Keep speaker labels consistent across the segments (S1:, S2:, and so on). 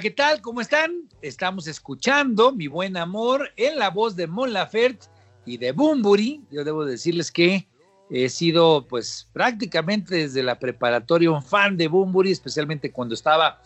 S1: ¿Qué tal? ¿Cómo están? Estamos escuchando Mi Buen Amor en la voz de Mon Laferte y de Bumburi. Yo debo decirles que he sido, pues, prácticamente desde la preparatoria un fan de Bumburi, especialmente cuando estaba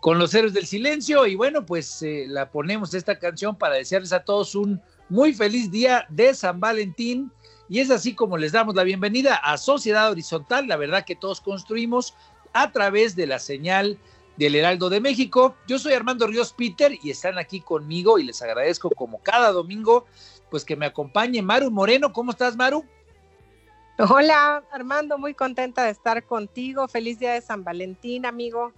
S1: con los héroes del silencio. Y bueno, pues eh, la ponemos esta canción para desearles a todos un muy feliz día de San Valentín. Y es así como les damos la bienvenida a Sociedad Horizontal, la verdad que todos construimos a través de la señal del Heraldo de México. Yo soy Armando Ríos Peter y están aquí conmigo y les agradezco como cada domingo, pues que me acompañe Maru Moreno. ¿Cómo estás, Maru?
S2: Hola, Armando, muy contenta de estar contigo. Feliz día de San Valentín, amigo.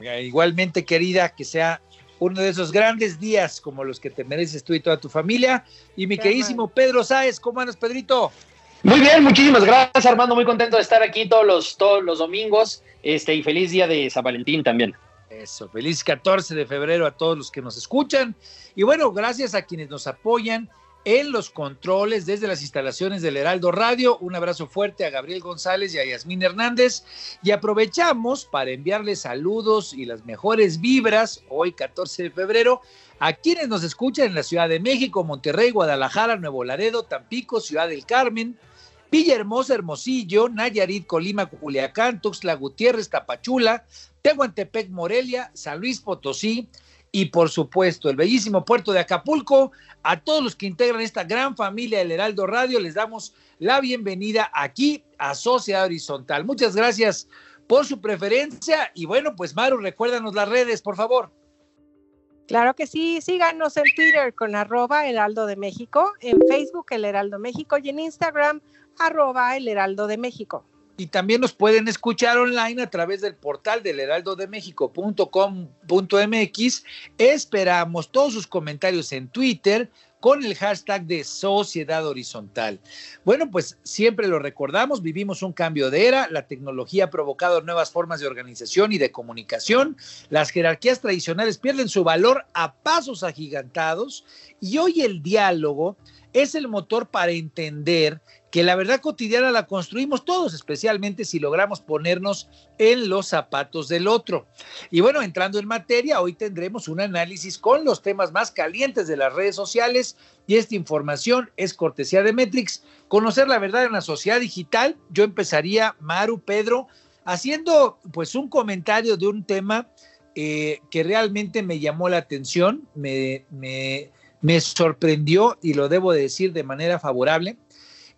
S1: Igualmente, querida, que sea uno de esos grandes días como los que te mereces tú y toda tu familia. Y mi queridísimo Pedro Sáez, ¿cómo andas, Pedrito?
S3: Muy bien, muchísimas gracias, Armando. Muy contento de estar aquí todos los, todos los domingos. Este, y feliz día de San Valentín también.
S1: Eso, feliz 14 de febrero a todos los que nos escuchan. Y bueno, gracias a quienes nos apoyan en los controles desde las instalaciones del Heraldo Radio. Un abrazo fuerte a Gabriel González y a Yasmín Hernández. Y aprovechamos para enviarles saludos y las mejores vibras hoy 14 de febrero a quienes nos escuchan en la Ciudad de México, Monterrey, Guadalajara, Nuevo Laredo, Tampico, Ciudad del Carmen, Villahermosa, Hermosillo, Nayarit, Colima, Culiacán, Tuxtla Gutiérrez, Tapachula, Tehuantepec, Morelia, San Luis Potosí y por supuesto el bellísimo puerto de Acapulco. A todos los que integran esta gran familia del Heraldo Radio les damos la bienvenida aquí a Sociedad Horizontal. Muchas gracias por su preferencia y bueno, pues Maru, recuérdanos las redes, por favor.
S2: Claro que sí, síganos en Twitter con arroba Heraldo de México, en Facebook el Heraldo México y en Instagram arroba el Heraldo de México.
S1: Y también nos pueden escuchar online a través del portal del heraldodemexico.com.mx. Esperamos todos sus comentarios en Twitter con el hashtag de Sociedad Horizontal. Bueno, pues siempre lo recordamos, vivimos un cambio de era, la tecnología ha provocado nuevas formas de organización y de comunicación, las jerarquías tradicionales pierden su valor a pasos agigantados y hoy el diálogo es el motor para entender que la verdad cotidiana la construimos todos, especialmente si logramos ponernos en los zapatos del otro. Y bueno, entrando en materia, hoy tendremos un análisis con los temas más calientes de las redes sociales y esta información es cortesía de Metrix. Conocer la verdad en la sociedad digital, yo empezaría, Maru, Pedro, haciendo pues un comentario de un tema eh, que realmente me llamó la atención, me, me, me sorprendió y lo debo decir de manera favorable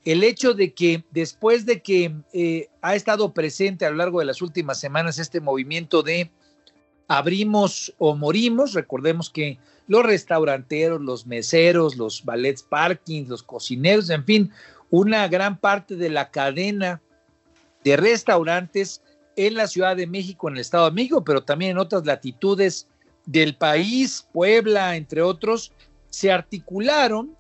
S1: el hecho de que después de que eh, ha estado presente a lo largo de las últimas semanas este movimiento de abrimos o morimos, recordemos que los restauranteros, los meseros, los ballets parking, los cocineros, en fin, una gran parte de la cadena de restaurantes en la Ciudad de México, en el Estado de México, pero también en otras latitudes del país, Puebla, entre otros, se articularon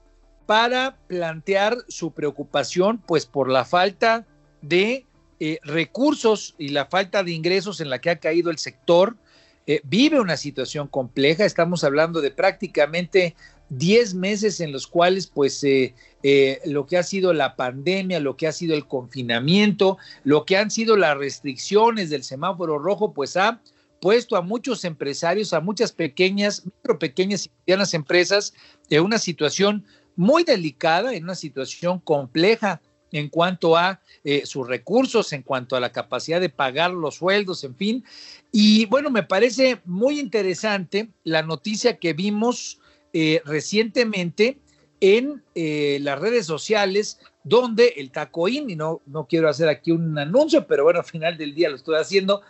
S1: para plantear su preocupación pues por la falta de eh, recursos y la falta de ingresos en la que ha caído el sector. Eh, vive una situación compleja, estamos hablando de prácticamente 10 meses en los cuales pues eh, lo que ha sido la pandemia, lo que ha sido el confinamiento, lo que han sido las restricciones del semáforo rojo, pues ha puesto a muchos empresarios, a muchas pequeñas, micro, pequeñas y medianas empresas en una situación muy delicada, en una situación compleja en cuanto a eh, sus recursos, en cuanto a la capacidad de pagar los sueldos, en fin. Y bueno, me parece muy interesante la noticia que vimos eh, recientemente en eh, las redes sociales, donde el Tacoín, y no, no quiero hacer aquí un anuncio, pero bueno, al final del día lo estoy haciendo,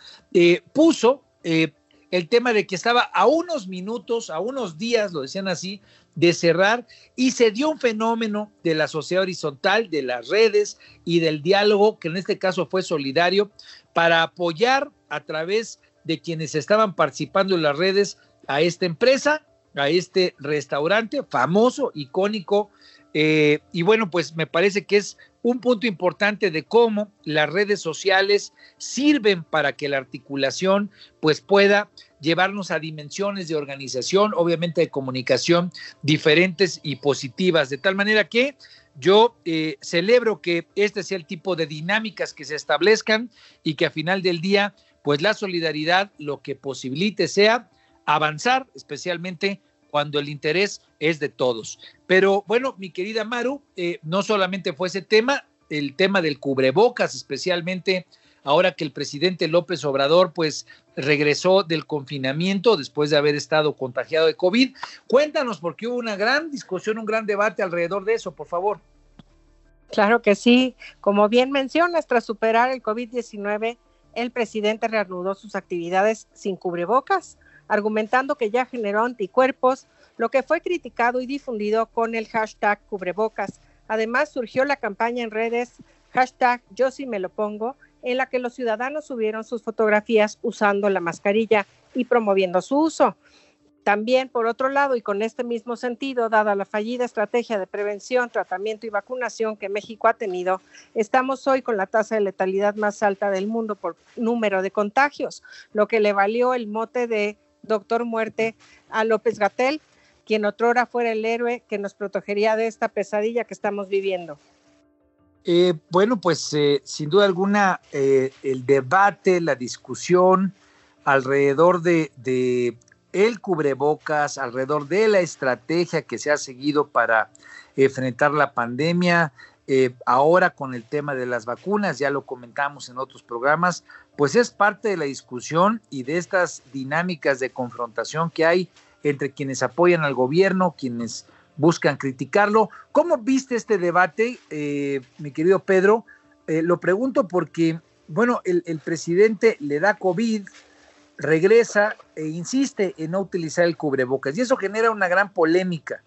S1: puso eh, el tema de que estaba a unos minutos, a unos días, lo decían así, de cerrar y se dio un fenómeno de la sociedad horizontal, de las redes y del diálogo, que en este caso fue solidario, para apoyar a través de quienes estaban participando en las redes a esta empresa, a este restaurante famoso, icónico. Eh, y bueno, pues me parece que es un punto importante de cómo las redes sociales sirven para que la articulación pues pueda llevarnos a dimensiones de organización, obviamente de comunicación diferentes y positivas, de tal manera que yo eh, celebro que este sea el tipo de dinámicas que se establezcan y que a final del día, pues la solidaridad lo que posibilite sea avanzar, especialmente cuando el interés es de todos. Pero bueno, mi querida Maru, eh, no solamente fue ese tema, el tema del cubrebocas, especialmente ahora que el presidente López Obrador pues regresó del confinamiento después de haber estado contagiado de COVID. Cuéntanos, porque hubo una gran discusión, un gran debate alrededor de eso, por favor.
S2: Claro que sí. Como bien mencionas, tras superar el COVID-19, el presidente reanudó sus actividades sin cubrebocas argumentando que ya generó anticuerpos, lo que fue criticado y difundido con el hashtag cubrebocas. Además, surgió la campaña en redes hashtag yo sí me lo pongo, en la que los ciudadanos subieron sus fotografías usando la mascarilla y promoviendo su uso. También, por otro lado, y con este mismo sentido, dada la fallida estrategia de prevención, tratamiento y vacunación que México ha tenido, estamos hoy con la tasa de letalidad más alta del mundo por número de contagios, lo que le valió el mote de doctor muerte a López Gatel, quien otrora fuera el héroe que nos protegería de esta pesadilla que estamos viviendo.
S1: Eh, bueno, pues eh, sin duda alguna eh, el debate, la discusión alrededor de, de, el cubrebocas, alrededor de la estrategia que se ha seguido para enfrentar la pandemia, ahora con el tema de las vacunas, ya lo comentamos en otros programas, pues es parte de la discusión y de estas dinámicas de confrontación que hay entre quienes apoyan al gobierno, quienes buscan criticarlo. ¿Cómo viste este debate, eh, mi querido Pedro? Eh, lo pregunto porque, bueno, el, presidente le da COVID, regresa e insiste en no utilizar el cubrebocas y eso genera una gran polémica.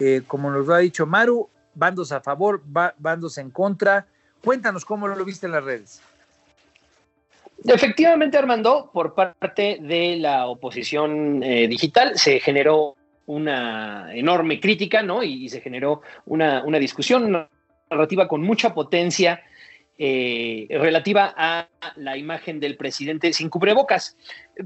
S1: Eh, como nos lo ha dicho Maru, bandos a favor, bandos en contra. Cuéntanos cómo lo viste en las redes.
S3: Efectivamente, Armando, por parte de la oposición eh, digital se generó una enorme crítica, ¿no? Y, se generó una, discusión, una narrativa con mucha potencia eh, relativa a la imagen del presidente sin cubrebocas.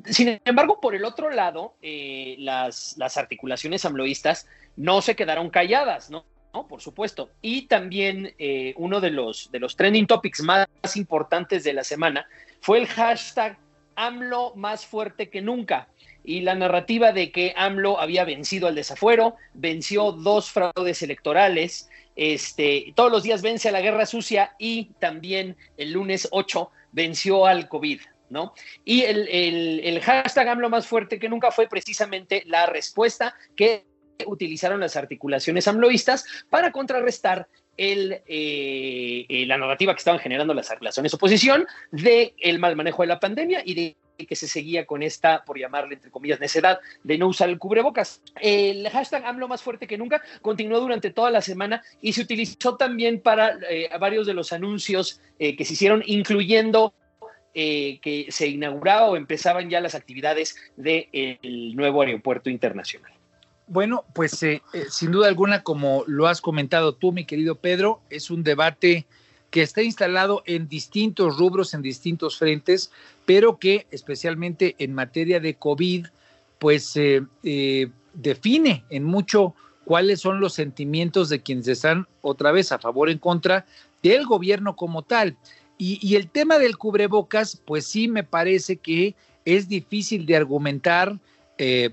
S3: Sin embargo, por el otro lado, eh, las, las articulaciones amloístas no se quedaron calladas, ¿no? Por supuesto. Y también uno de los, de los trending topics más importantes de la semana fue el hashtag AMLO más fuerte que nunca. Y la narrativa de que AMLO había vencido al desafuero, venció dos fraudes electorales, este, todos los días vence a la guerra sucia y también el lunes 8 venció al COVID. ¿No? Y el, el hashtag AMLO más fuerte que nunca fue precisamente la respuesta que utilizaron las articulaciones amloístas para contrarrestar eh, eh, la narrativa que estaban generando las relaciones oposición de el mal manejo de la pandemia y de que se seguía con esta, por llamarle entre comillas, necedad de no usar el cubrebocas. El hashtag AMLO más fuerte que nunca continuó durante toda la semana y se utilizó también para eh, varios de los anuncios que se hicieron, incluyendo que se inauguraba o empezaban ya las actividades del nuevo aeropuerto internacional.
S1: Bueno, pues eh, eh, sin duda alguna, como lo has comentado tú, mi querido Pedro, es un debate que está instalado en distintos rubros, en distintos frentes, pero que especialmente en materia de COVID, pues eh, eh, define en mucho cuáles son los sentimientos de quienes están otra vez a favor o en contra del gobierno como tal. Y, el tema del cubrebocas, pues sí me parece que es difícil de argumentar eh,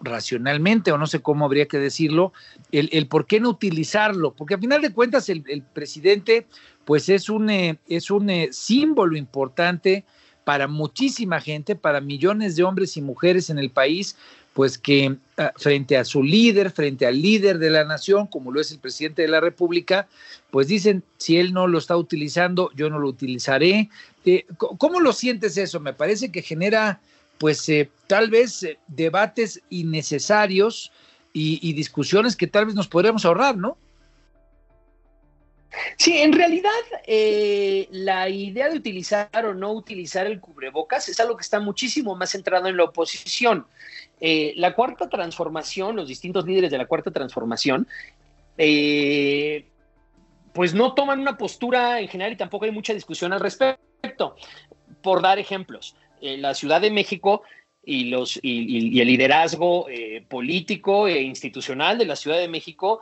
S1: racionalmente, o no sé cómo habría que decirlo, el, por qué no utilizarlo, porque a final de cuentas el, presidente, pues es un, eh, es un eh, símbolo importante para muchísima gente, para millones de hombres y mujeres en el país, pues que ah, frente a su líder, frente al líder de la nación, como lo es el presidente de la República, pues dicen, si él no lo está utilizando, yo no lo utilizaré. Eh, ¿Cómo lo sientes eso? Me parece que genera, pues, eh, tal vez eh, debates innecesarios y, discusiones que tal vez nos podríamos ahorrar, ¿no?
S3: Sí, en realidad la idea de utilizar o no utilizar el cubrebocas es algo que está muchísimo más centrado en la oposición. Eh, la cuarta transformación, los distintos líderes de la cuarta transformación, eh, pues no toman una postura en general y tampoco hay mucha discusión al respecto. Por dar ejemplos, eh, la Ciudad de México y, los, y, el liderazgo político e institucional de la Ciudad de México,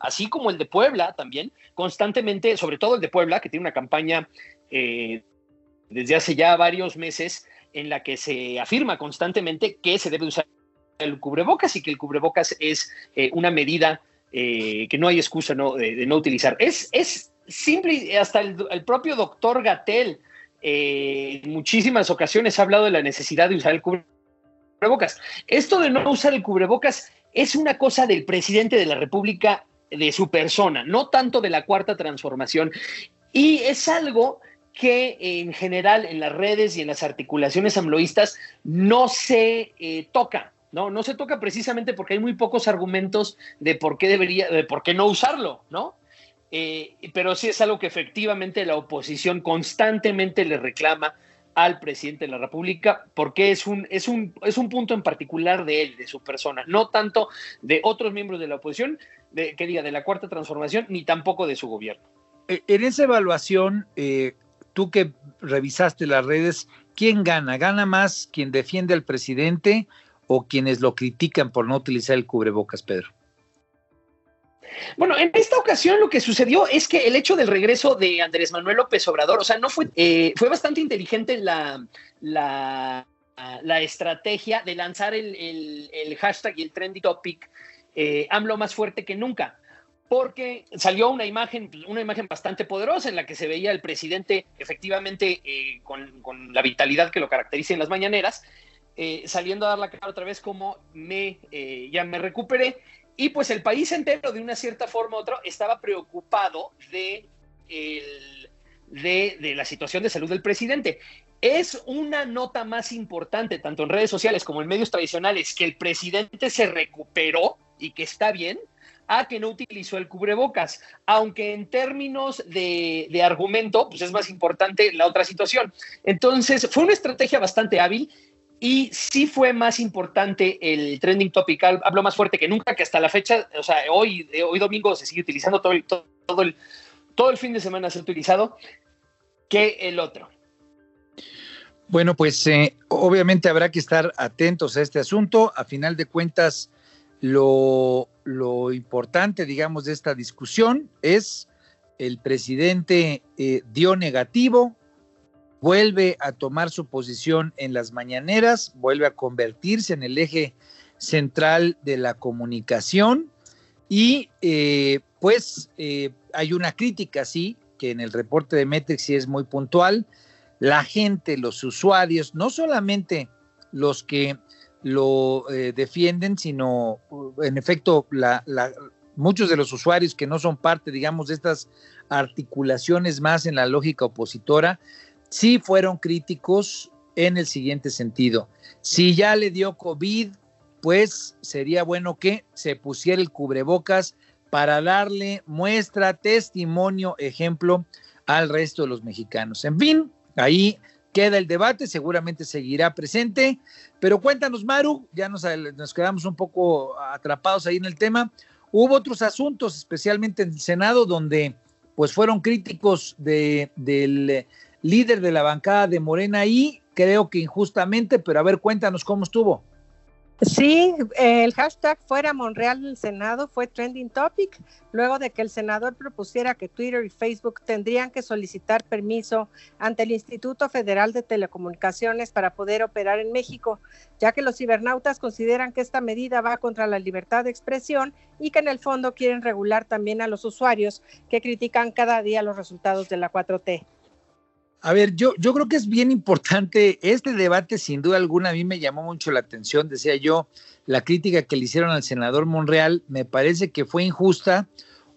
S3: así como el de Puebla también, constantemente, sobre todo el de Puebla, que tiene una campaña desde hace ya varios meses en la que se afirma constantemente que se debe usar el cubrebocas y que el cubrebocas es eh, una medida eh, que no hay excusa de, no utilizar. Es, es simple, hasta el, propio doctor Gatel eh, en muchísimas ocasiones ha hablado de la necesidad de usar el cubrebocas. Esto de no usar el cubrebocas es una cosa del presidente de la República, de su persona, no tanto de la cuarta transformación. Y es algo que en general en las redes y en las articulaciones amloístas no se eh, toca, ¿no? No se toca precisamente porque hay muy pocos argumentos de por qué debería, de por qué no usarlo, ¿no? Eh, pero sí es algo que efectivamente la oposición constantemente le reclama al presidente de la República, porque es un, es, un, es un punto en particular de él, de su persona, no tanto de otros miembros de la oposición, de, que diga, de la cuarta transformación, ni tampoco de su gobierno.
S1: Eh, en esa evaluación, tú que revisaste las redes, ¿quién gana? ¿Gana más quien defiende al presidente o quienes lo critican por no utilizar el cubrebocas, Pedro?
S3: Bueno, en esta ocasión lo que sucedió es que el hecho del regreso de Andrés Manuel López Obrador, o sea, no fue, eh, fue bastante inteligente la, la, estrategia de lanzar el, hashtag y el trendy topic eh, AMLO más fuerte que nunca porque salió una imagen, una imagen bastante poderosa en la que se veía el presidente efectivamente eh, con, la vitalidad que lo caracteriza en las mañaneras, eh, saliendo a dar la cara otra vez como me, ya me recuperé. Y pues el país entero, de una cierta forma u otra, estaba preocupado de, de, de la situación de salud del presidente. Es una nota más importante, tanto en redes sociales como en medios tradicionales, que el presidente se recuperó y que está bien, a que no utilizó el cubrebocas, aunque en términos de, argumento, pues es más importante la otra situación. Entonces, fue una estrategia bastante hábil y sí fue más importante el trending topic, hablo más fuerte que nunca, que hasta la fecha, o sea, hoy, hoy domingo se sigue utilizando todo el, todo, el, todo el fin de semana se ha utilizado, que el otro.
S1: Bueno, pues eh, obviamente habrá que estar atentos a este asunto. A final de cuentas, lo, importante, digamos, de esta discusión es el presidente eh, dio negativo, vuelve a tomar su posición en las mañaneras, vuelve a convertirse en el eje central de la comunicación y eh, pues eh, hay una crítica, sí, que en el reporte de Metrix sí es muy puntual. La gente, los usuarios, no solamente los que lo eh, defienden, sino en efecto la, muchos de los usuarios que no son parte, digamos, de estas articulaciones más en la lógica opositora, sí fueron críticos en el siguiente sentido. Si ya le dio COVID, pues sería bueno que se pusiera el cubrebocas para darle muestra, testimonio, ejemplo al resto de los mexicanos. En fin, ahí queda el debate, seguramente seguirá presente, pero cuéntanos, Maru, ya nos, quedamos un poco atrapados ahí en el tema. Hubo otros asuntos, especialmente en el Senado, donde pues fueron críticos de, del líder de la bancada de Morena y creo que injustamente, pero a ver, cuéntanos cómo estuvo.
S2: Sí, el hashtag fuera Monreal del Senado fue trending topic luego de que el senador propusiera que Twitter y Facebook tendrían que solicitar permiso ante el Instituto Federal de Telecomunicaciones para poder operar en México, ya que los cibernautas consideran que esta medida va contra la libertad de expresión y que en el fondo quieren regular también a los usuarios que critican cada día los resultados de la 4T.
S1: A ver, yo, yo creo que es bien importante este debate, sin duda alguna, a mí me llamó mucho la atención, decía yo, la crítica que le hicieron al senador Monreal me parece que fue injusta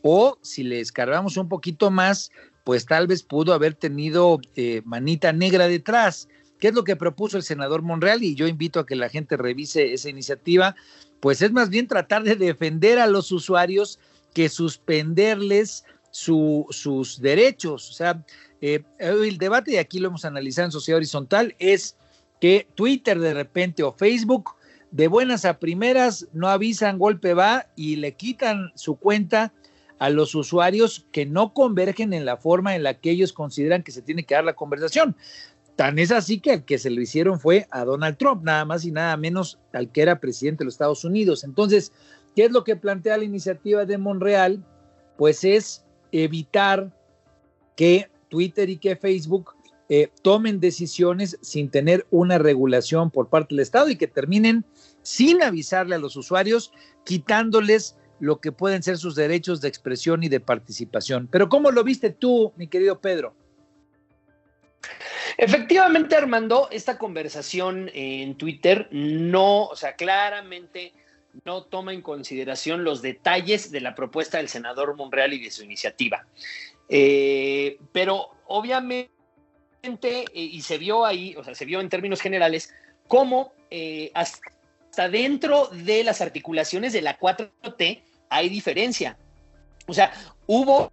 S1: o si le escarbamos un poquito más, pues tal vez pudo haber tenido eh, manita negra detrás. ¿Qué es lo que propuso el senador Monreal? Y yo invito a que la gente revise esa iniciativa, pues es más bien tratar de defender a los usuarios que suspenderles sus derechos. O sea, eh, el debate, y aquí lo hemos analizado en Sociedad Horizontal, es que Twitter de repente o Facebook de buenas a primeras no avisan, golpe va y le quitan su cuenta a los usuarios que no convergen en la forma en la que ellos consideran que se tiene que dar la conversación. Tan es así que el que se lo hicieron fue a Donald Trump, nada más y nada menos al que era presidente de los Estados Unidos. Entonces, ¿qué es lo que plantea la iniciativa de Monreal? Pues es evitar que Twitter y que Facebook eh, tomen decisiones sin tener una regulación por parte del Estado y que terminen sin avisarle a los usuarios, quitándoles lo que pueden ser sus derechos de expresión y de participación. Pero ¿cómo lo viste tú, mi querido Pedro?
S3: Efectivamente, Armando, esta conversación en Twitter no, o sea, claramente no toma en consideración los detalles de la propuesta del senador Monreal y de su iniciativa. Eh, pero obviamente, eh, y se vio ahí, o sea, se vio en términos generales, cómo eh, hasta dentro de las articulaciones de la 4T hay diferencia. O sea, hubo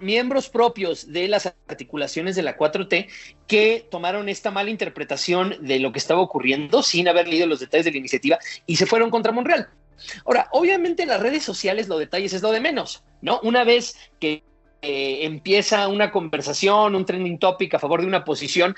S3: miembros propios de las articulaciones de la 4T que tomaron esta mala interpretación de lo que estaba ocurriendo sin haber leído los detalles de la iniciativa y se fueron contra Monreal. Ahora, obviamente en las redes sociales los detalles es lo de menos, ¿no? Una vez que eh, empieza una conversación, un trending topic a favor de una posición,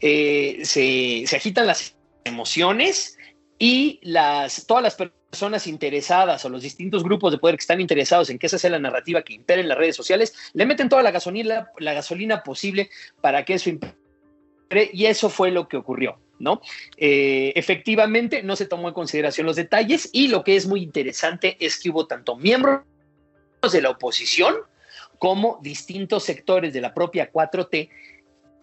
S3: eh, se, agitan las emociones y las, todas las personas interesadas o los distintos grupos de poder que están interesados en que esa sea la narrativa que impere en las redes sociales, le meten toda la gasolina, la gasolina posible para que eso impere y eso fue lo que ocurrió. ¿no? Eh, efectivamente, no se tomó en consideración los detalles y lo que es muy interesante es que hubo tanto miembros de la oposición como distintos sectores de la propia 4T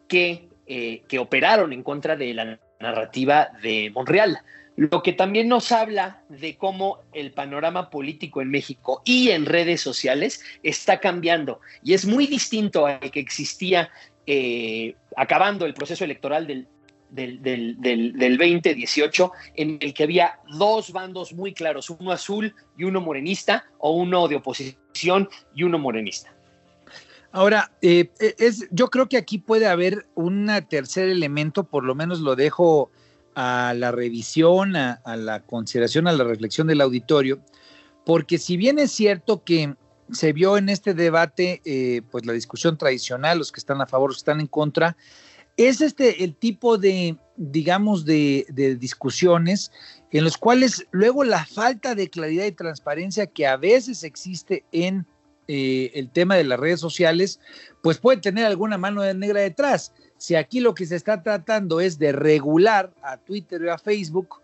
S3: que, eh, que operaron en contra de la narrativa de Monreal. Lo que también nos habla de cómo el panorama político en México y en redes sociales está cambiando y es muy distinto al que existía eh, acabando el proceso electoral del, del, del, del, 2018, en el que había dos bandos muy claros, uno azul y uno morenista, o uno de oposición y uno morenista.
S1: Ahora, eh, es, yo creo que aquí puede haber un tercer elemento, por lo menos lo dejo a la revisión, a, la consideración, a la reflexión del auditorio, porque si bien es cierto que se vio en este debate, eh, pues la discusión tradicional, los que están a favor, los que están en contra, es este el tipo de, digamos, de, de discusiones en los cuales luego la falta de claridad y transparencia que a veces existe en eh, el tema de las redes sociales, pues puede tener alguna mano negra detrás. Si aquí lo que se está tratando es de regular a Twitter y a Facebook,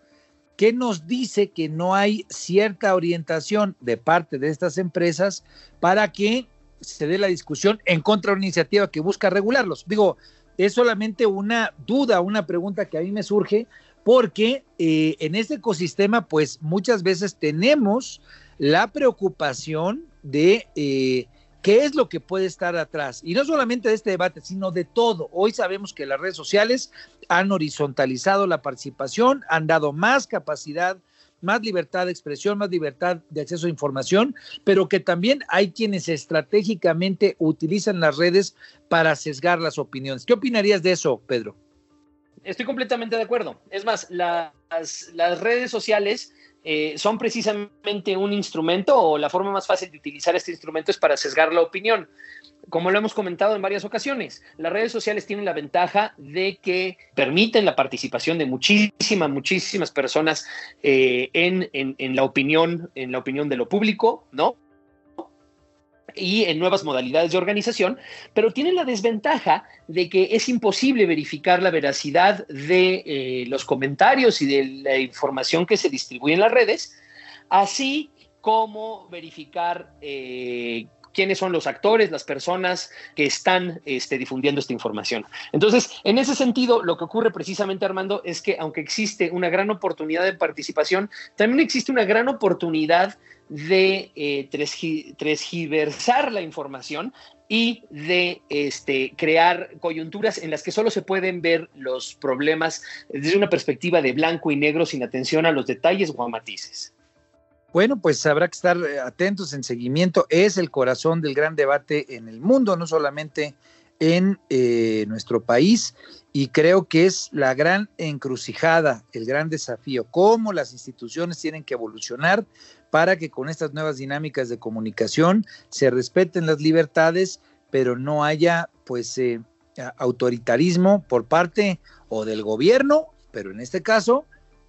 S1: ¿qué nos dice que no hay cierta orientación de parte de estas empresas para que se dé la discusión en contra de una iniciativa que busca regularlos? Digo, es solamente una duda, una pregunta que a mí me surge, porque eh, en este ecosistema, pues muchas veces tenemos la preocupación de eh, qué es lo que puede estar atrás. Y no solamente de este debate, sino de todo. Hoy sabemos que las redes sociales han horizontalizado la participación, han dado más capacidad, más libertad de expresión, más libertad de acceso a información, pero que también hay quienes estratégicamente utilizan las redes para sesgar las opiniones. ¿Qué opinarías de eso, Pedro?
S3: Estoy completamente de acuerdo. Es más, las, las redes sociales eh, son precisamente un instrumento o la forma más fácil de utilizar este instrumento es para sesgar la opinión. Como lo hemos comentado en varias ocasiones, las redes sociales tienen la ventaja de que permiten la participación de muchísimas, muchísimas personas eh, en, en la opinión, en la opinión de lo público, ¿no? Y en nuevas modalidades de organización, pero tienen la desventaja de que es imposible verificar la veracidad de eh, los comentarios y de la información que se distribuye en las redes, así como verificar eh, quiénes son los actores, las personas que están este, difundiendo esta información. Entonces, en ese sentido, lo que ocurre precisamente, Armando, es que aunque existe una gran oportunidad de participación, también existe una gran oportunidad de eh, transgiversar la información y de este, crear coyunturas en las que solo se pueden ver los problemas desde una perspectiva de blanco y negro sin atención a los detalles o a matices.
S1: Bueno, pues habrá que estar eh, atentos en seguimiento. Es el corazón del gran debate en el mundo, no solamente en eh, nuestro país. Y creo que es la gran encrucijada, el gran desafío, cómo las instituciones tienen que evolucionar para que con estas nuevas dinámicas de comunicación se respeten las libertades, pero no haya pues eh, autoritarismo por parte o del gobierno, pero en este caso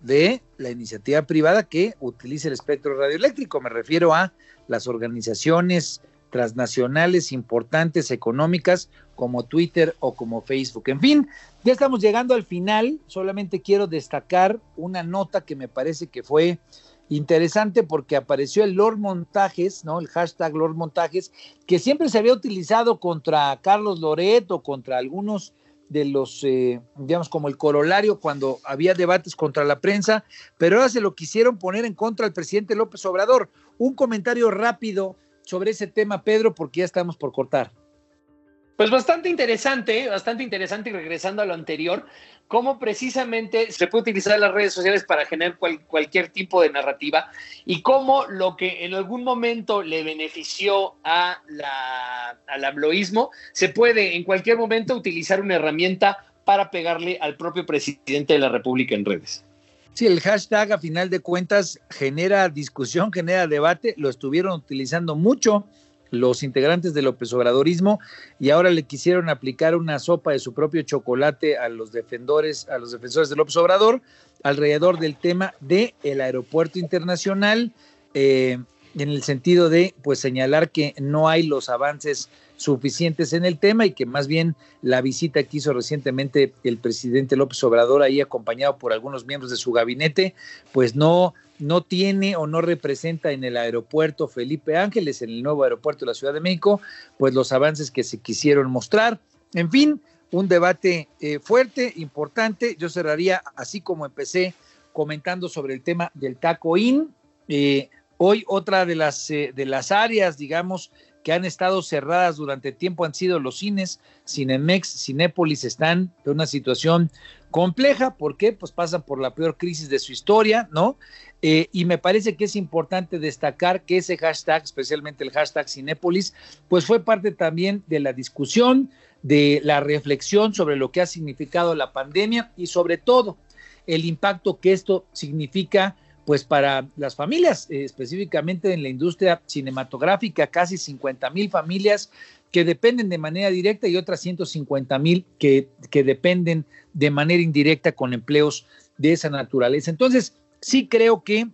S1: de la iniciativa privada que utilice el espectro radioeléctrico. Me refiero a las organizaciones transnacionales importantes económicas como Twitter o como Facebook. En fin, ya estamos llegando al final. Solamente quiero destacar una nota que me parece que fue interesante porque apareció el Lord Montajes, ¿no? El hashtag Lord Montajes, que siempre se había utilizado contra Carlos Loret o contra algunos de los, eh, digamos, como el corolario cuando había debates contra la prensa, pero ahora se lo quisieron poner en contra al presidente López Obrador. Un comentario rápido sobre ese tema, Pedro, porque ya estamos por cortar.
S3: Pues bastante interesante, bastante interesante y regresando a lo anterior, cómo precisamente se puede utilizar las redes sociales para generar cualquier tipo de narrativa y cómo lo que en algún momento le benefició a al abloísmo se puede en cualquier momento utilizar una herramienta para pegarle al propio presidente de la República en redes.
S1: Sí, el hashtag a final de cuentas genera discusión, genera debate, lo estuvieron utilizando mucho los integrantes del López Obradorismo y ahora le quisieron aplicar una sopa de su propio chocolate a los defensores, a los defensores del López Obrador alrededor del tema del el aeropuerto internacional, eh, en el sentido de pues señalar que no hay los avances suficientes en el tema y que más bien la visita que hizo recientemente el presidente López Obrador ahí acompañado por algunos miembros de su gabinete, pues no no tiene o no representa en el aeropuerto Felipe Ángeles, en el nuevo aeropuerto de la Ciudad de México, pues los avances que se quisieron mostrar. En fin, un debate eh, fuerte, importante. Yo cerraría así como empecé comentando sobre el tema del taco in. Eh, hoy otra de las, eh, de las áreas, digamos, que han estado cerradas durante tiempo han sido los cines. Cinemex, Cinépolis están en una situación compleja. ¿Por qué? Pues pasan por la peor crisis de su historia, ¿no? Eh, y me parece que es importante destacar que ese hashtag, especialmente el hashtag Cinépolis, pues fue parte también de la discusión, de la reflexión sobre lo que ha significado la pandemia y sobre todo el impacto que esto significa pues para las familias, eh, específicamente en la industria cinematográfica, casi 50 mil familias que dependen de manera directa y otras 150 mil que, que dependen de manera indirecta con empleos de esa naturaleza. Entonces, sí creo que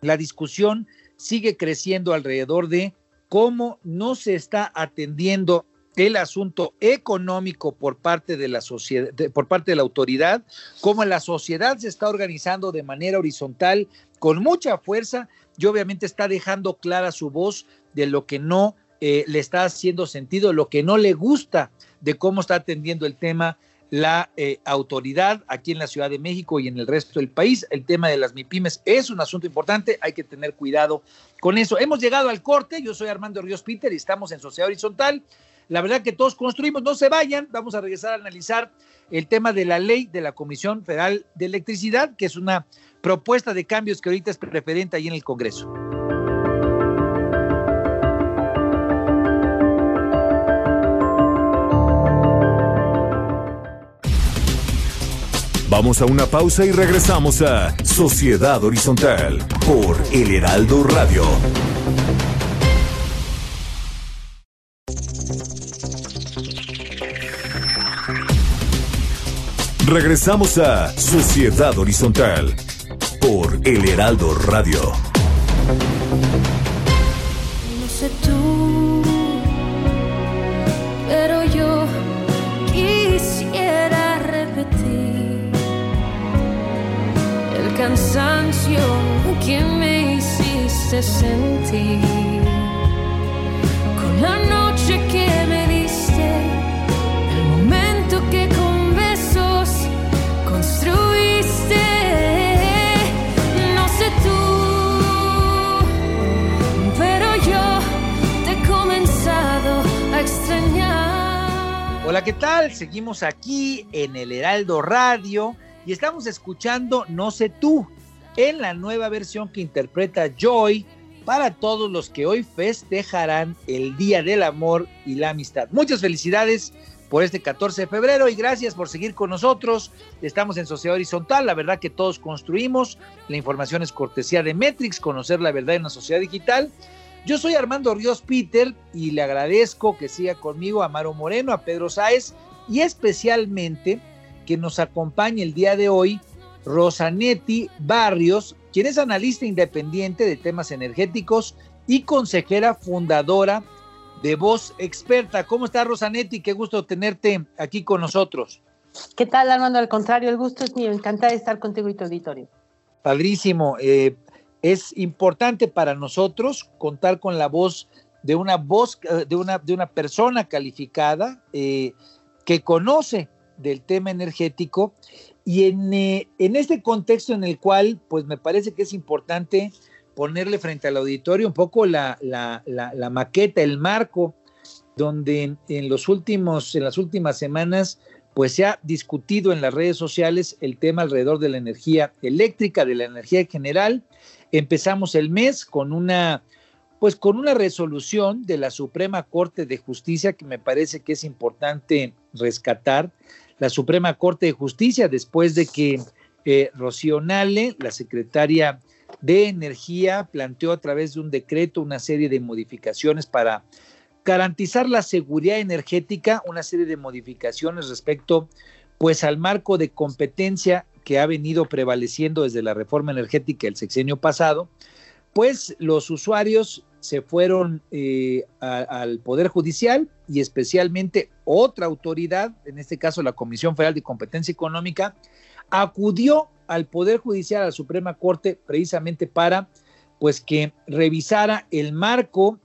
S1: la discusión sigue creciendo alrededor de cómo no se está atendiendo el asunto económico por parte de la sociedad, por parte de la autoridad, cómo la sociedad se está organizando de manera horizontal con mucha fuerza y obviamente está dejando clara su voz de lo que no eh, le está haciendo sentido, lo que no le gusta de cómo está atendiendo el tema la eh, autoridad aquí en la Ciudad de México y en el resto del país. El tema de las MIPIMES es un asunto importante, hay que tener cuidado con eso. Hemos llegado al corte, yo soy Armando Ríos Peter y estamos en Sociedad Horizontal. La verdad que todos construimos, no se vayan, vamos a regresar a analizar el tema de la ley de la Comisión Federal de Electricidad, que es una propuesta de cambios que ahorita es preferente ahí en el Congreso.
S4: Vamos a una pausa y regresamos a Sociedad Horizontal por El Heraldo Radio. Regresamos a Sociedad Horizontal por El Heraldo Radio.
S5: No sé tú, cansancio que me hiciste sentir con la noche que me diste, el momento que con besos construiste. No sé tú, pero yo te he comenzado a extrañar.
S1: Hola, ¿qué tal? Seguimos aquí en el Heraldo Radio y estamos escuchando No sé tú en la nueva versión que interpreta Joy para todos los que hoy festejarán el Día del Amor y la Amistad. Muchas felicidades por este 14 de febrero y gracias por seguir con nosotros. Estamos en Sociedad Horizontal, la verdad que todos construimos. La información es cortesía de Metrix, conocer la verdad en la sociedad digital. Yo soy Armando Ríos Peter y le agradezco que siga conmigo a Maro Moreno, a Pedro Sáez y especialmente que nos acompañe el día de hoy Rosanetti Barrios, quien es analista independiente de temas energéticos y consejera fundadora de Voz Experta. ¿Cómo está Rosanetti? Qué gusto tenerte aquí con nosotros.
S6: ¿Qué tal, Armando? Al contrario, el gusto es mío. Encantada de estar contigo y tu auditorio.
S1: Padrísimo. Eh, es importante para nosotros contar con la voz de una voz, eh, de una, de una persona calificada eh, que conoce del tema energético y en, eh, en, este contexto en el cual, pues me parece que es importante ponerle frente al auditorio un poco la, la, la, maqueta, el marco, donde en, en, los últimos, en las últimas semanas, pues se ha discutido en las redes sociales el tema alrededor de la energía eléctrica, de la energía en general. Empezamos el mes con una, pues con una resolución de la Suprema Corte de Justicia que me parece que es importante rescatar. La Suprema Corte de Justicia, después de que eh, la secretaria de Energía, planteó a través de un decreto una serie de modificaciones para garantizar la seguridad energética, una serie de modificaciones respecto pues al marco de competencia que ha venido prevaleciendo desde la reforma energética del sexenio pasado, pues los usuarios se fueron eh, al Poder Judicial y especialmente otra autoridad, en este caso la Comisión Federal de Competencia Económica, acudió al Poder Judicial, a la Suprema Corte, precisamente para pues que revisara el marco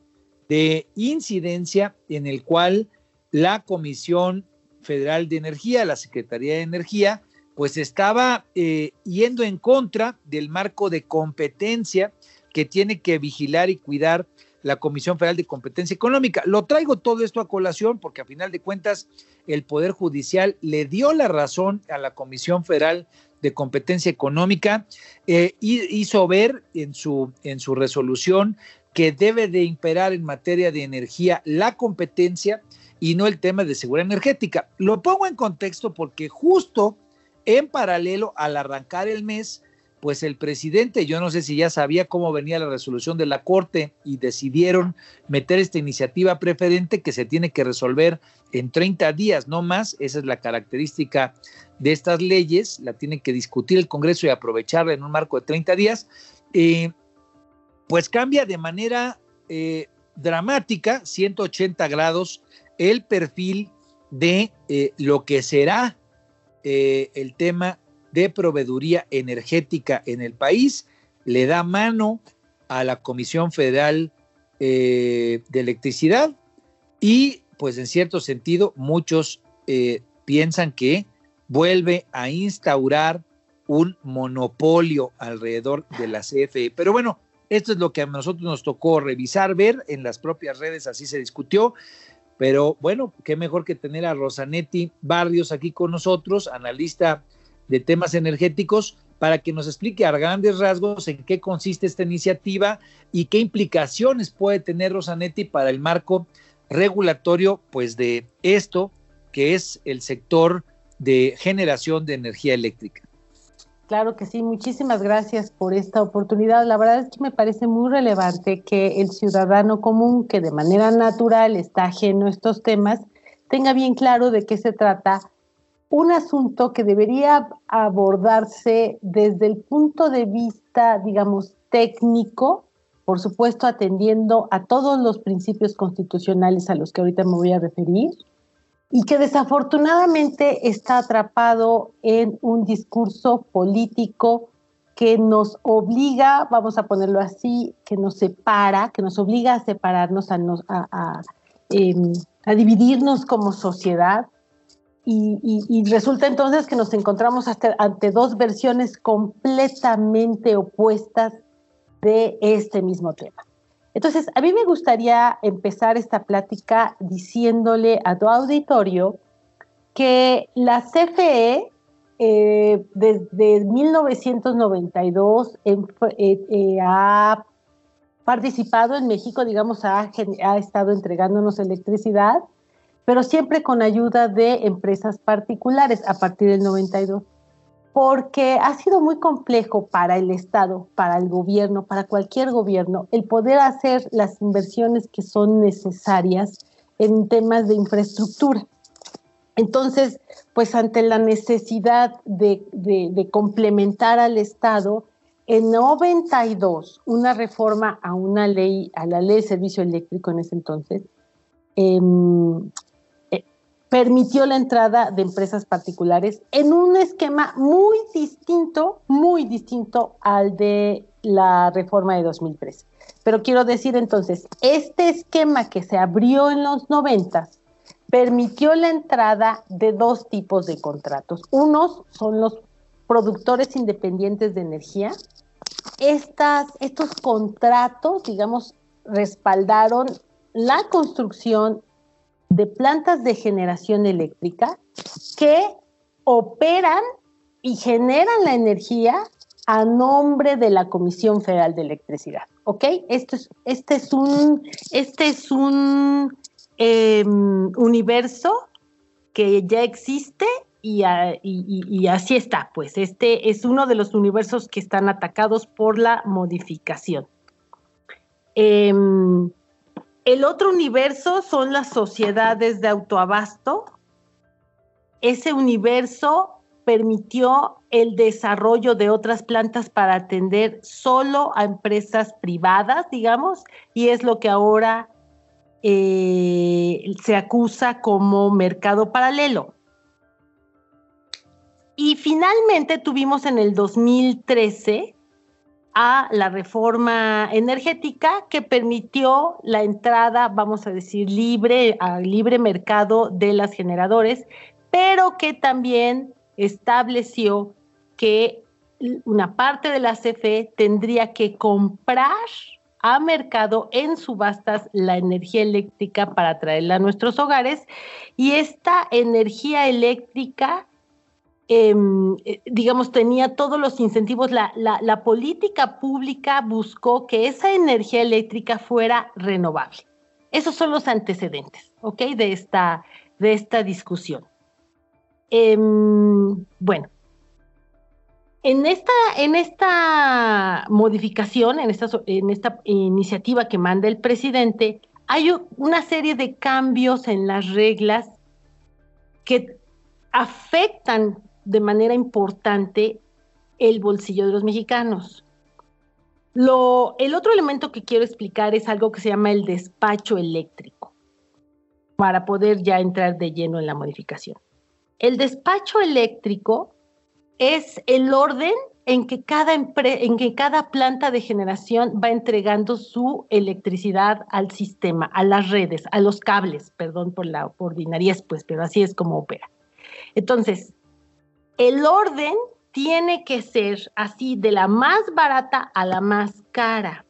S1: de incidencia en el cual la Comisión Federal de Energía, la Secretaría de Energía, pues estaba eh, yendo en contra del marco de competencia que tiene que vigilar y cuidar la Comisión Federal de Competencia Económica. Lo traigo todo esto a colación porque a final de cuentas el Poder Judicial le dio la razón a la Comisión Federal de Competencia Económica, eh, hizo ver en su, en su resolución que debe de imperar en materia de energía la competencia y no el tema de seguridad energética. Lo pongo en contexto porque justo en paralelo al arrancar el mes, pues el presidente, yo no sé si ya sabía cómo venía la resolución de la Corte y decidieron meter esta iniciativa preferente que se tiene que resolver en 30 días, no más. Esa es la característica de estas leyes, la tiene que discutir el Congreso y aprovecharla en un marco de 30 días. Pues cambia de manera eh, dramática, 180 grados, el perfil de eh, lo que será eh, el tema de proveeduría energética en el país, le da mano a la Comisión Federal eh, de Electricidad y pues en cierto sentido muchos eh, piensan que vuelve a instaurar un monopolio alrededor de la CFE. Pero bueno, esto es lo que a nosotros nos tocó revisar, ver en las propias redes, así se discutió. Pero bueno, qué mejor que tener a Rosanetti Barrios aquí con nosotros, analista de temas energéticos, para que nos explique a grandes rasgos en qué consiste esta iniciativa y qué implicaciones puede tener Rosanetti para el marco regulatorio, pues de esto que es el sector de generación de energía eléctrica.
S6: Claro que sí, muchísimas gracias por esta oportunidad. La verdad es que me parece muy relevante que el ciudadano común, que de manera natural está ajeno a estos temas, tenga bien claro de qué se trata. Un asunto que debería abordarse desde el punto de vista, digamos, técnico, por supuesto atendiendo a todos los principios constitucionales a los que ahorita me voy a referir, y que desafortunadamente está atrapado en un discurso político que nos obliga, vamos a ponerlo así, que nos separa, que nos obliga a separarnos, a, em, a, dividirnos como sociedad. Y, resulta entonces que nos encontramos hasta ante dos versiones completamente opuestas de este mismo tema. Entonces, a mí me gustaría empezar esta plática diciéndole a tu auditorio que la CFE eh, desde 1992 eh, eh, ha participado en México, digamos, ha, ha estado entregándonos electricidad, pero siempre con ayuda de empresas particulares a partir del 92 porque ha sido muy complejo para el Estado, para el gobierno, para cualquier gobierno, el poder hacer las inversiones que son necesarias en temas de infraestructura. Entonces, pues ante la necesidad de, complementar al Estado, en 92, una reforma a una ley, a la ley de servicio eléctrico en ese entonces, em, permitió la entrada de empresas particulares en un esquema muy distinto, muy distinto al de la reforma de 2013. Pero quiero decir entonces, este esquema que se abrió en los 90 permitió la entrada de dos tipos de contratos. Unos son los productores independientes de energía. Estas, estos contratos, digamos, respaldaron la construcción de plantas de generación eléctrica que operan y generan la energía a nombre de la Comisión Federal de Electricidad. ¿Ok? Esto es, este es un, este es un em, universo que ya existe y, así está. Pues este es uno de los universos que están atacados por la modificación. Em, el otro universo son las sociedades de autoabasto. Ese universo permitió el desarrollo de otras plantas para atender solo a empresas privadas, digamos, y es lo que ahora eh, se acusa como mercado paralelo. Y finalmente tuvimos en el 2013 a la reforma energética que permitió la entrada, vamos a decir, libre, al libre mercado de las generadores, pero que también estableció que una parte de la CFE tendría que comprar a mercado en subastas la energía eléctrica para traerla a nuestros hogares. Y esta energía eléctrica eh, digamos, tenía todos los incentivos, la, la, política pública buscó que esa energía eléctrica fuera renovable. Esos son los antecedentes. De esta, de esta discusión. Em, bueno, en esta, en esta modificación, en esta, en esta iniciativa que manda el presidente, hay una serie de cambios en las reglas que afectan de manera importante el bolsillo de los mexicanos. Lo, el otro elemento que quiero explicar es algo que se llama el despacho eléctrico, para poder ya entrar de lleno en la modificación. El despacho eléctrico es el orden en que cada, en que cada planta de generación va entregando su electricidad al sistema, a las redes, a los cables, perdón por la ordinariez, pues, pero así es como opera. Entonces, el orden tiene que ser así, de la más barata a la más cara.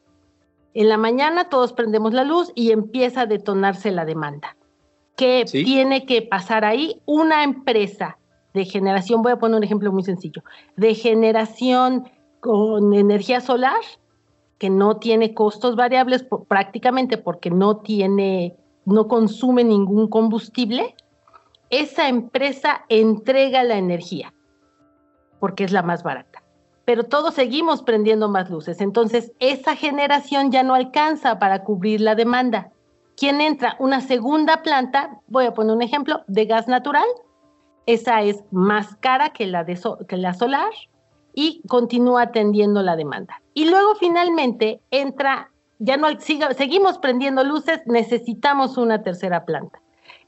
S6: En la mañana todos prendemos la luz y empieza a detonarse la demanda. ¿Qué tiene que pasar ahí? Una empresa de generación, voy a poner un ejemplo muy sencillo, de generación con energía solar, que no tiene costos variables prácticamente porque no tiene, no consume ningún combustible, esa empresa entrega la energía porque es la más barata. pero todos seguimos prendiendo más luces. Entonces, esa generación ya no alcanza para cubrir la demanda. ¿Quién entra? Una segunda planta, voy a poner un ejemplo, de gas natural. Esa es más cara que la, de que la solar y continúa atendiendo la demanda. Y luego finalmente entra, ya no seguimos prendiendo luces, necesitamos una tercera planta.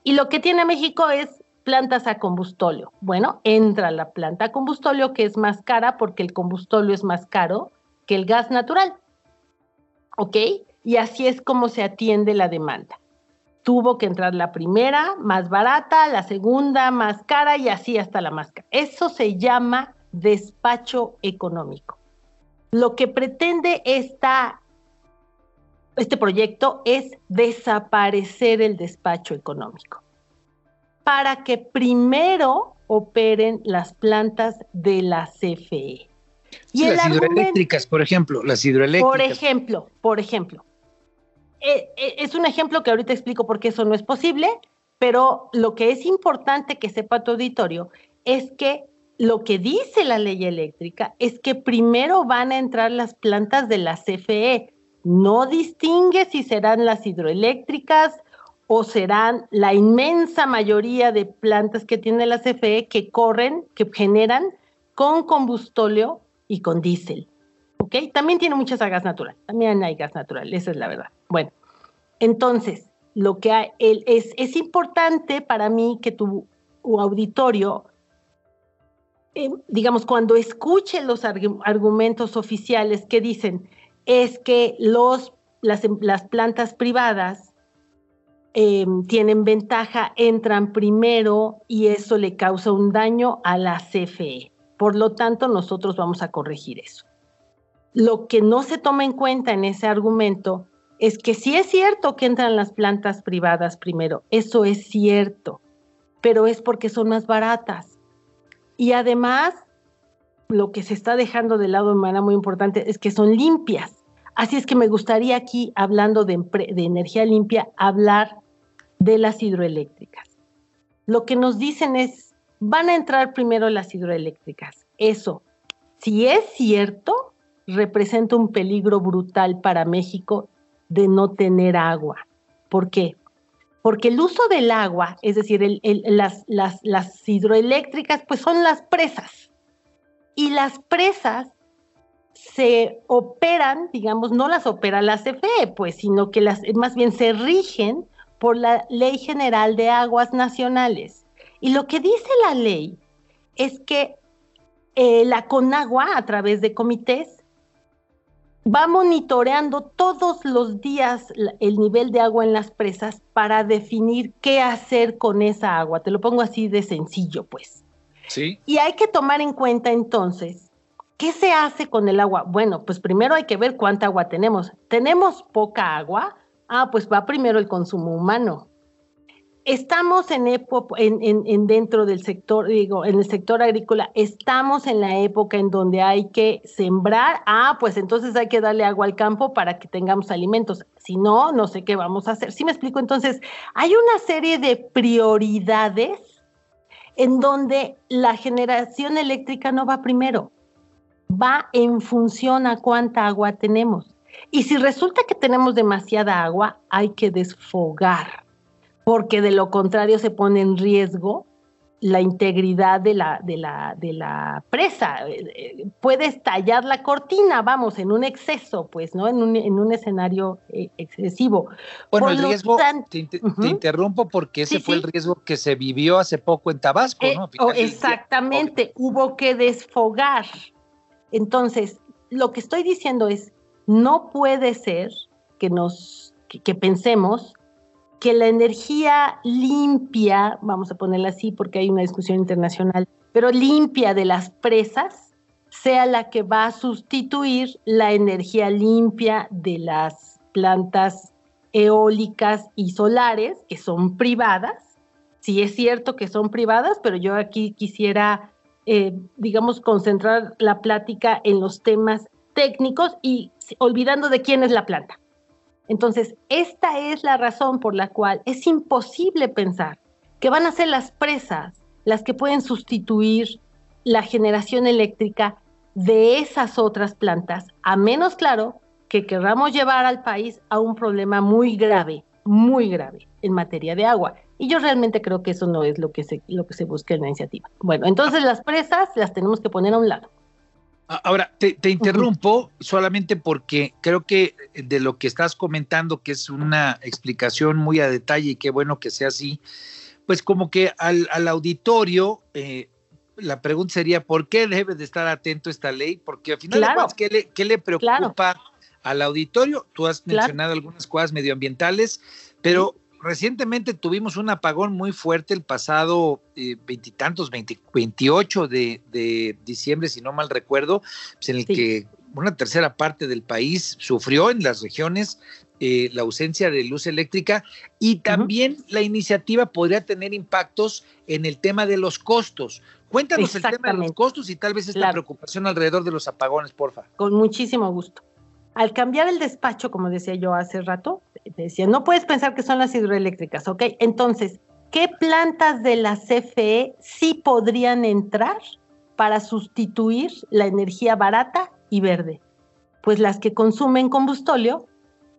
S6: Y lo que tiene México es plantas a combustóleo. Bueno, entra la planta a combustóleo que es más cara porque el combustóleo es más caro que el gas natural. ¿Ok? Y así es como se atiende la demanda. Tuvo que entrar la primera, más barata, la segunda, más cara y así hasta la más cara. Eso se llama despacho económico. Lo que pretende esta, este proyecto es desaparecer el despacho económico para que primero operen las plantas de la CFE.
S1: Y las hidroeléctricas, por ejemplo, las hidroeléctricas.
S6: Por ejemplo, por ejemplo. Eh, eh, es un ejemplo que ahorita explico por qué eso no es posible, pero lo que es importante que sepa tu auditorio es que lo que dice la ley eléctrica es que primero van a entrar las plantas de la CFE. No distingue si serán las hidroeléctricas, o serán la inmensa mayoría de plantas que tiene la CFE que corren, que generan con combustóleo y con diésel. ¿Ok? También tiene muchas gas natural, también hay gas natural, esa es la verdad. Bueno, entonces, lo que es, es importante para mí que tu, auditorio, eh, digamos, cuando escuche los argumentos oficiales que dicen es que los, las, las plantas privadas Em, tienen ventaja, entran primero y eso le causa un daño a la CFE. Por lo tanto, nosotros vamos a corregir eso. Lo que no se toma en cuenta en ese argumento es que sí es cierto que entran las plantas privadas primero, eso es cierto, pero es porque son más baratas. Y además, lo que se está dejando de lado de manera muy importante es que son limpias. Así es que me gustaría aquí, hablando de, de energía limpia, hablar de las hidroeléctricas. Lo que nos dicen es, van a entrar primero las hidroeléctricas. Eso, si es cierto, representa un peligro brutal para México de no tener agua. ¿Por qué? Porque el uso del agua, es decir, las, las, hidroeléctricas, pues son las presas. Y las presas se operan, digamos, no las opera la CFE, pues, sino que las, más bien se rigen por la Ley General de Aguas Nacionales. Y lo que dice la ley es que eh, la CONAGUA, a través de comités, va monitoreando todos los días el nivel de agua en las presas para definir qué hacer con esa agua. Te lo pongo así de sencillo, pues.
S1: Sí.
S6: Y hay que tomar en cuenta entonces, ¿qué se hace con el agua? Bueno, pues primero hay que ver cuánta agua tenemos. ¿Tenemos poca agua? Ah, pues va primero el consumo humano. Estamos en, en, en, dentro del sector, digo, en el sector agrícola, estamos en la época en donde hay que sembrar. Ah, pues entonces hay que darle agua al campo para que tengamos alimentos. Si no, no sé qué vamos a hacer. ¿Sí me explico? Entonces, hay una serie de prioridades en donde la generación eléctrica no va primero, va en función a cuánta agua tenemos. Y si resulta que tenemos demasiada agua, hay que desfogar, porque de lo contrario se pone en riesgo la integridad de la, de la, de la presa. Puede estallar la cortina, vamos, en un exceso, pues, ¿no? En un, en un escenario eh, excesivo.
S1: Bueno, el riesgo, te, interrumpo porque ese fue el riesgo que se vivió hace poco en Tabasco, ¿no?
S6: Eh, oh, exactamente, hubo que desfogar. Entonces, lo que estoy diciendo es, no puede ser que pensemos que la energía limpia, vamos a ponerla así porque hay una discusión internacional, pero limpia de las presas sea la que va a sustituir la energía limpia de las plantas eólicas y solares, que son privadas. Sí es cierto que son privadas, pero yo aquí quisiera, eh, digamos, concentrar la plática en los temas técnicos y olvidando de quién es la planta. Entonces, esta es la razón por la cual es imposible pensar que van a ser las presas las que pueden sustituir la generación eléctrica de esas otras plantas, a menos claro que querramos llevar al país a un problema muy grave, muy grave en materia de agua. Y yo realmente creo que eso no es lo que se, lo que se busca en la iniciativa. Bueno, entonces las presas las tenemos que poner a un lado.
S1: Ahora, te, interrumpo solamente porque creo que de lo que estás comentando, que es una explicación muy a detalle y qué bueno que sea así, pues como que al, auditorio, eh, la pregunta sería, ¿por qué debe de estar atento a esta ley? Porque al final, ¿qué, le, ¿qué le, preocupa al auditorio? Tú has mencionado algunas cosas medioambientales, pero recientemente tuvimos un apagón muy fuerte el pasado eh, veintitantos, veintiocho de, diciembre, si no mal recuerdo, pues, en el que una tercera parte del país sufrió en las regiones eh, la ausencia de luz eléctrica y también la iniciativa podría tener impactos en el tema de los costos. Cuéntanos el tema de los costos y tal vez esta preocupación alrededor de los apagones, porfa.
S6: Con muchísimo gusto. Al cambiar el despacho, como decía yo hace rato, decía, no puedes pensar que son las hidroeléctricas, ¿ok? Entonces, ¿qué plantas de la CFE sí podrían entrar para sustituir la energía barata y verde? Pues las que consumen combustóleo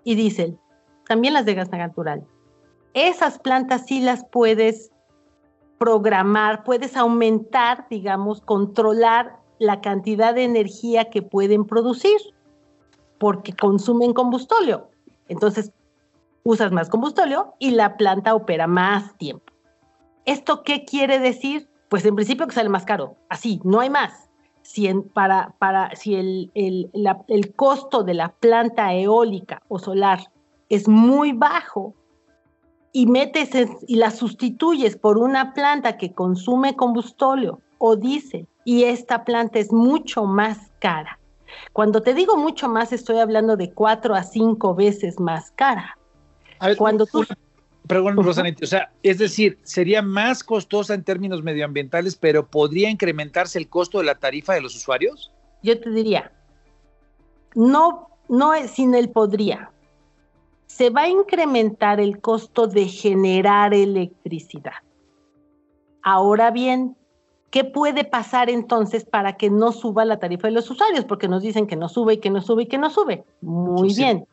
S6: y diésel, también las de gas natural. Esas plantas sí las puedes programar, puedes aumentar, digamos, controlar la cantidad de energía que pueden producir porque consumen combustóleo. Entonces, usas más combustóleo y la planta opera más tiempo. ¿Esto qué quiere decir? Pues en principio que sale más caro, así, no hay más. Si, para, para, si el, el, el costo de la planta eólica o solar es muy bajo y metes y la sustituyes por una planta que consume combustóleo o diésel y esta planta es mucho más cara cuando te digo mucho más, estoy hablando de cuatro a cinco veces más cara.
S1: Cuando tú... Perdón, Rosanetti, o sea, es decir, sería más costosa en términos medioambientales, pero ¿podría incrementarse el costo de la tarifa de los usuarios?
S6: Yo te diría, no, no es sin el podría. Se va a incrementar el costo de generar electricidad. Ahora bien, ¿Qué puede pasar entonces para que no suba la tarifa de los usuarios? Porque nos dicen que no sube y que no sube y que no sube. Muy bien.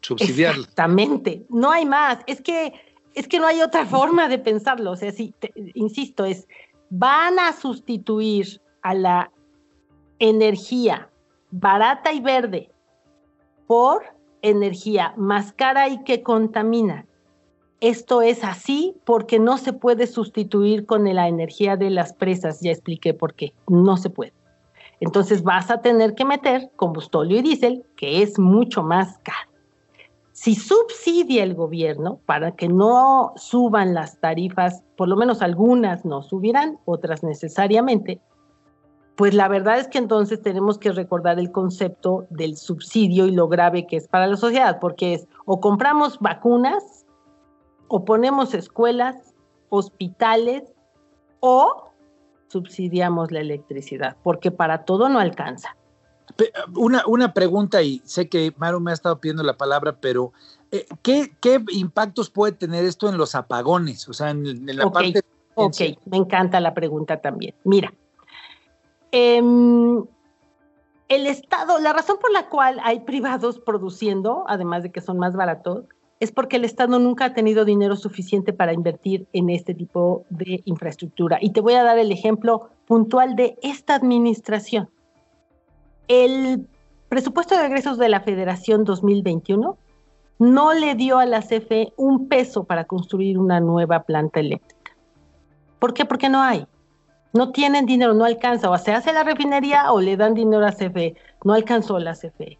S1: Subsidiarlo.
S6: Exactamente. No hay más. Es que, es que no hay otra forma de pensarlo. O sea, sí, insisto, es, van a sustituir a la energía barata y verde por energía más cara y que contamina esto es así porque no se puede sustituir con la energía de las presas. Ya expliqué por qué. No se puede. Entonces vas a tener que meter combustóleo y diésel, que es mucho más caro. Si subsidia el gobierno para que no suban las tarifas, por lo menos algunas no subirán, otras necesariamente, pues la verdad es que entonces tenemos que recordar el concepto del subsidio y lo grave que es para la sociedad, porque es o compramos vacunas o ponemos escuelas, hospitales o subsidiamos la electricidad, porque para todo no alcanza.
S1: Una, una pregunta, y sé que Maru me ha estado pidiendo la palabra, pero eh, ¿qué, ¿qué, impactos puede tener esto en los apagones? O sea, en, la parte...
S6: Ok, me encanta la pregunta también. Mira, em, el Estado, la razón por la cual hay privados produciendo, además de que son más baratos, es porque el Estado nunca ha tenido dinero suficiente para invertir en este tipo de infraestructura. Y te voy a dar el ejemplo puntual de esta administración. El presupuesto de egresos de la Federación 2021 no le dio a la CFE un peso para construir una nueva planta eléctrica. ¿Por qué? Porque no hay. No tienen dinero, no alcanza. O se hace la refinería o le dan dinero a CFE. No alcanzó la CFE.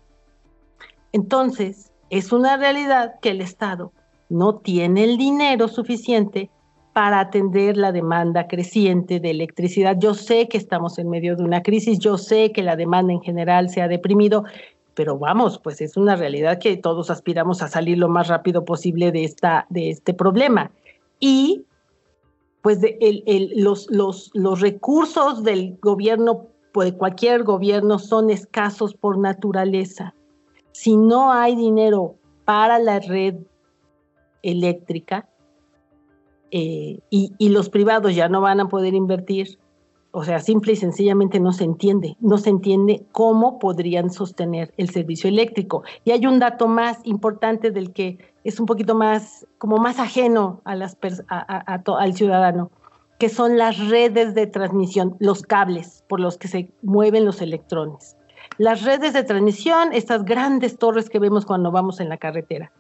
S6: Entonces, es una realidad que el Estado no tiene el dinero suficiente para atender la demanda creciente de electricidad. Yo sé que estamos en medio de una crisis, yo sé que la demanda en general se ha deprimido, pero vamos, pues es una realidad que todos aspiramos a salir lo más rápido posible de, esta, de este problema. Y pues los, los, los recursos del gobierno, pues cualquier gobierno, son escasos por naturaleza si no hay dinero para la red eléctrica eh, y, los privados ya no van a poder invertir, o sea, simple y sencillamente no se entiende, no se entiende cómo podrían sostener el servicio eléctrico. Y hay un dato más importante del que es un poquito más, como más ajeno al ciudadano, que son las redes de transmisión, los cables por los que se mueven los electrones. Las redes de transmisión, estas grandes torres que vemos cuando vamos en la carretera,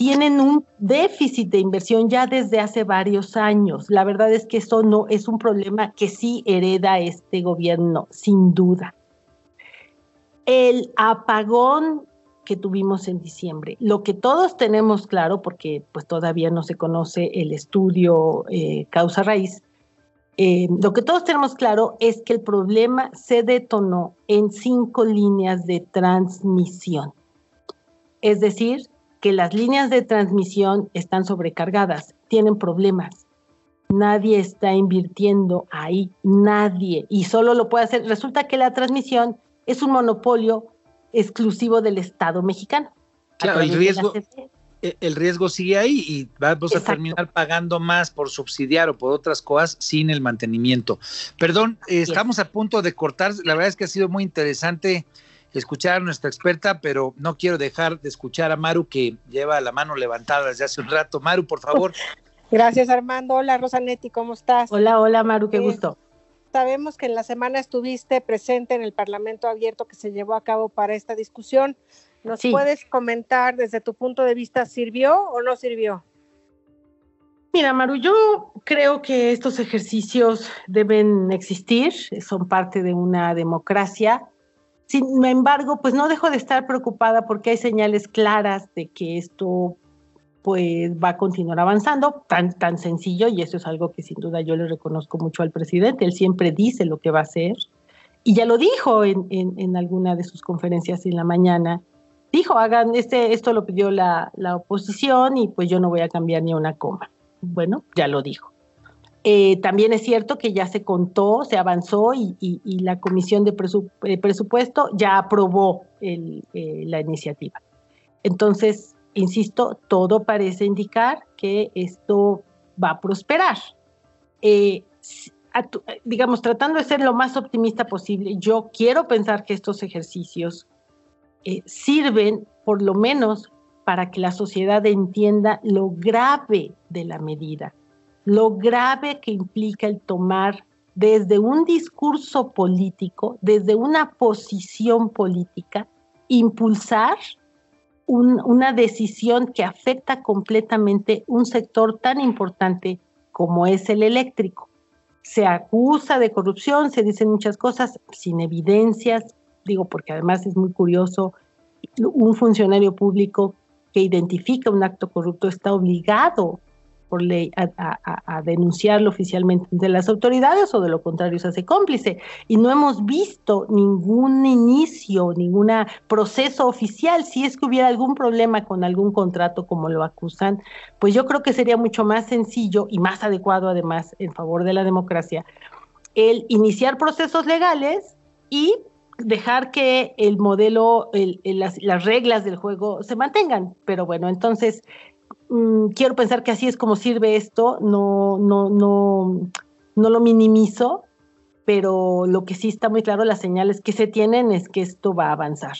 S6: tienen un déficit de inversión ya desde hace varios años. La verdad es que eso no es un problema que sí hereda este gobierno, sin duda. El apagón que tuvimos en diciembre, lo que todos tenemos claro, porque pues todavía no se conoce el estudio eh, causa raíz, eh, lo que todos tenemos claro es que el problema se detonó en cinco líneas de transmisión. Es decir, que las líneas de transmisión están sobrecargadas, tienen problemas. Nadie está invirtiendo ahí, nadie. Y solo lo puede hacer. Resulta que la transmisión es un monopolio exclusivo del Estado mexicano.
S1: Claro, el riesgo, e, el riesgo sigue ahí y vamos a terminar pagando más por subsidiar o por otras cosas sin el mantenimiento. Perdón, estamos a punto de cortar. La verdad es que ha sido muy interesante escuchar a nuestra experta, pero no quiero dejar de escuchar a Maru que lleva la mano levantada desde hace un rato. Maru, por favor.
S2: Gracias, Armando. Hola, Rosanetti, ¿cómo estás?
S6: Hola, hola, Maru, qué eh, gusto.
S2: Sabemos que en la semana estuviste presente en el Parlamento abierto que se llevó a cabo para esta discusión. ¿Nos puedes comentar desde tu punto de vista, ¿sirvió o no sirvió?
S6: Mira, Maru, yo creo que estos ejercicios deben existir, son parte de una democracia. Sin embargo, pues no dejo de estar preocupada porque hay señales claras de que esto pues va a continuar avanzando, tan, tan sencillo, y eso es algo que sin duda yo le reconozco mucho al presidente, él siempre dice lo que va a hacer, y ya lo dijo en, en, alguna de sus conferencias en la mañana, dijo, hagan, este, esto lo pidió la, la oposición y pues yo no voy a cambiar ni una coma. Bueno, ya lo dijo. Eh, también es cierto que ya se contó, se avanzó y, la Comisión de eh, Presupuesto ya aprobó eh, la iniciativa. Entonces, insisto, todo parece indicar que esto va a prosperar. digamos, tratando de ser lo más optimista posible, yo quiero pensar que estos ejercicios sirven por lo menos para que la sociedad entienda lo grave de la medida lo grave que implica el tomar desde un discurso político, desde una posición política, impulsar una decisión que afecta completamente un sector tan importante como es el eléctrico. Se acusa de corrupción, se dicen muchas cosas sin evidencias, digo porque además es muy curioso, un funcionario público que identifica un acto corrupto está obligado por ley a, denunciarlo oficialmente de las autoridades o de lo contrario se hace cómplice. Y no hemos visto ningún inicio, ningún proceso oficial. Si es que hubiera algún problema con algún contrato como lo acusan, pues yo creo que sería mucho más sencillo y más adecuado además en favor de la democracia el iniciar procesos legales y dejar que el modelo, las, las, reglas del juego se mantengan. Pero bueno, entonces Mm, quiero pensar que así es como sirve esto, no, no, no, no lo minimizo, pero lo que sí está muy claro, las señales que se tienen es que esto va a avanzar.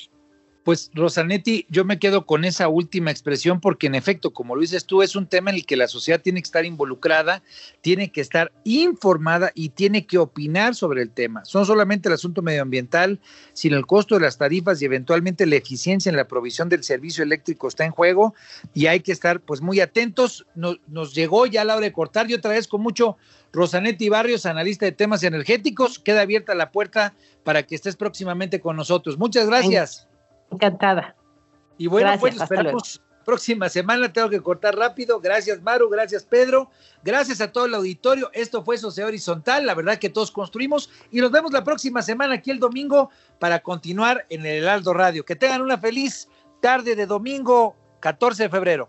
S1: Pues Rosanetti, yo me quedo con esa última expresión porque en efecto, como lo dices tú, es un tema en el que la sociedad tiene que estar involucrada, tiene que estar informada y tiene que opinar sobre el tema. No solamente el asunto medioambiental, sino el costo de las tarifas y eventualmente la eficiencia en la provisión del servicio eléctrico está en juego y hay que estar pues muy atentos. Nos, nos llegó ya la hora de cortar. Yo otra vez con mucho Rosanetti Barrios, analista de temas energéticos. Queda abierta la puerta para que estés próximamente con nosotros. Muchas gracias.
S6: Encantada.
S1: Y bueno, pues esperamos próxima semana. Tengo que cortar rápido. Gracias, Maru. Gracias, Pedro. Gracias a todo el auditorio. Esto fue Sociedad Horizontal. La verdad que todos construimos. Y nos vemos la próxima semana aquí el domingo para continuar en el Heraldo Radio. Que tengan una feliz tarde de domingo 14 de febrero.